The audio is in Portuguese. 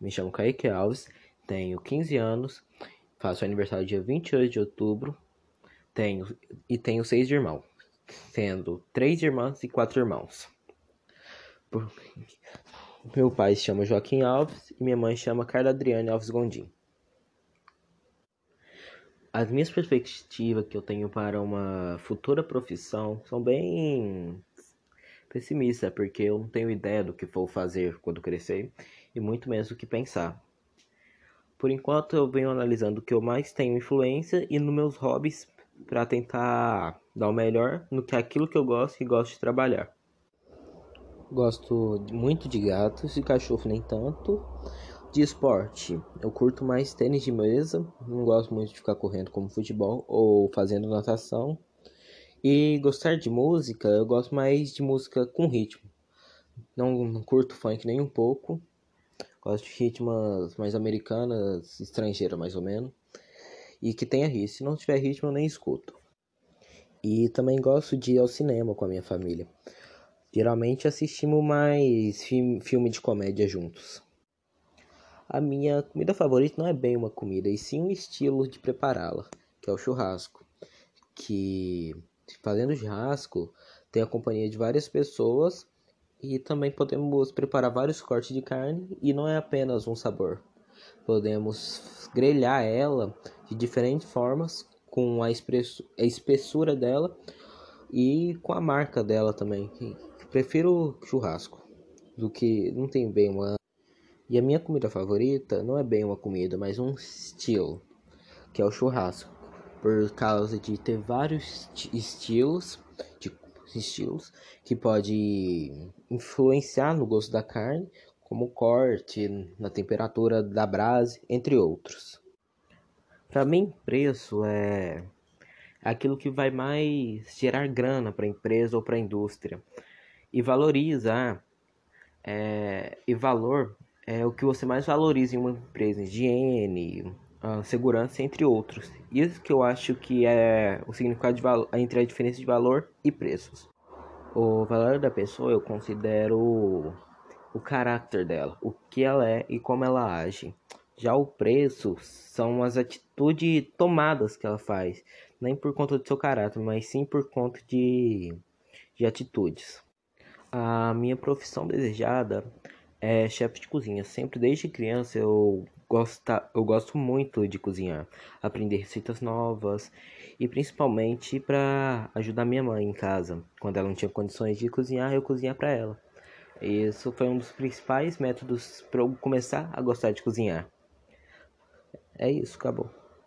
Me chamo Kaique Alves, tenho 15 anos, faço aniversário dia 28 de outubro, tenho e tenho seis irmãos, sendo três irmãs e quatro irmãos. Por... Meu pai se chama Joaquim Alves e minha mãe chama Carla Adriane Alves Gondim. As minhas perspectivas que eu tenho para uma futura profissão são bem pessimistas, porque eu não tenho ideia do que vou fazer quando crescer e muito menos do que pensar. Por enquanto eu venho analisando o que eu mais tenho influência e nos meus hobbies para tentar dar o melhor no que é aquilo que eu gosto e gosto de trabalhar. Gosto muito de gatos e cachorro nem tanto. De esporte, eu curto mais tênis de mesa, não gosto muito de ficar correndo como futebol ou fazendo natação. E gostar de música, eu gosto mais de música com ritmo. Não, não curto funk nem um pouco. Gosto de ritmas mais americanas, estrangeiras mais ou menos. E que tenha ritmo. Se não tiver ritmo, eu nem escuto. E também gosto de ir ao cinema com a minha família. Geralmente assistimos mais filme de comédia juntos. A minha comida favorita não é bem uma comida, e sim um estilo de prepará-la, que é o churrasco. Que fazendo churrasco tem a companhia de várias pessoas e também podemos preparar vários cortes de carne e não é apenas um sabor. Podemos grelhar ela de diferentes formas com a, espessura dela e com a marca dela também. Prefiro churrasco do que não tem bem uma e a minha comida favorita não é bem uma comida, mas um estilo, que é o churrasco, por causa de ter vários estilos, de estilos que pode influenciar no gosto da carne, como corte, na temperatura da brasa, entre outros. Para mim, preço é aquilo que vai mais gerar grana para a empresa ou para a indústria e valorizar é, e valor é o que você mais valoriza em uma empresa, higiene, segurança, entre outros. Isso que eu acho que é o significado de valor, entre a diferença de valor e preços. O valor da pessoa eu considero o caráter dela, o que ela é e como ela age. Já o preço são as atitudes tomadas que ela faz, nem por conta do seu caráter, mas sim por conta de, de atitudes. A minha profissão desejada é chefe de cozinha. Sempre desde criança eu gosto, eu gosto muito de cozinhar, aprender receitas novas e principalmente para ajudar minha mãe em casa. Quando ela não tinha condições de cozinhar, eu cozinhar para ela. Isso foi um dos principais métodos para eu começar a gostar de cozinhar. É isso, acabou.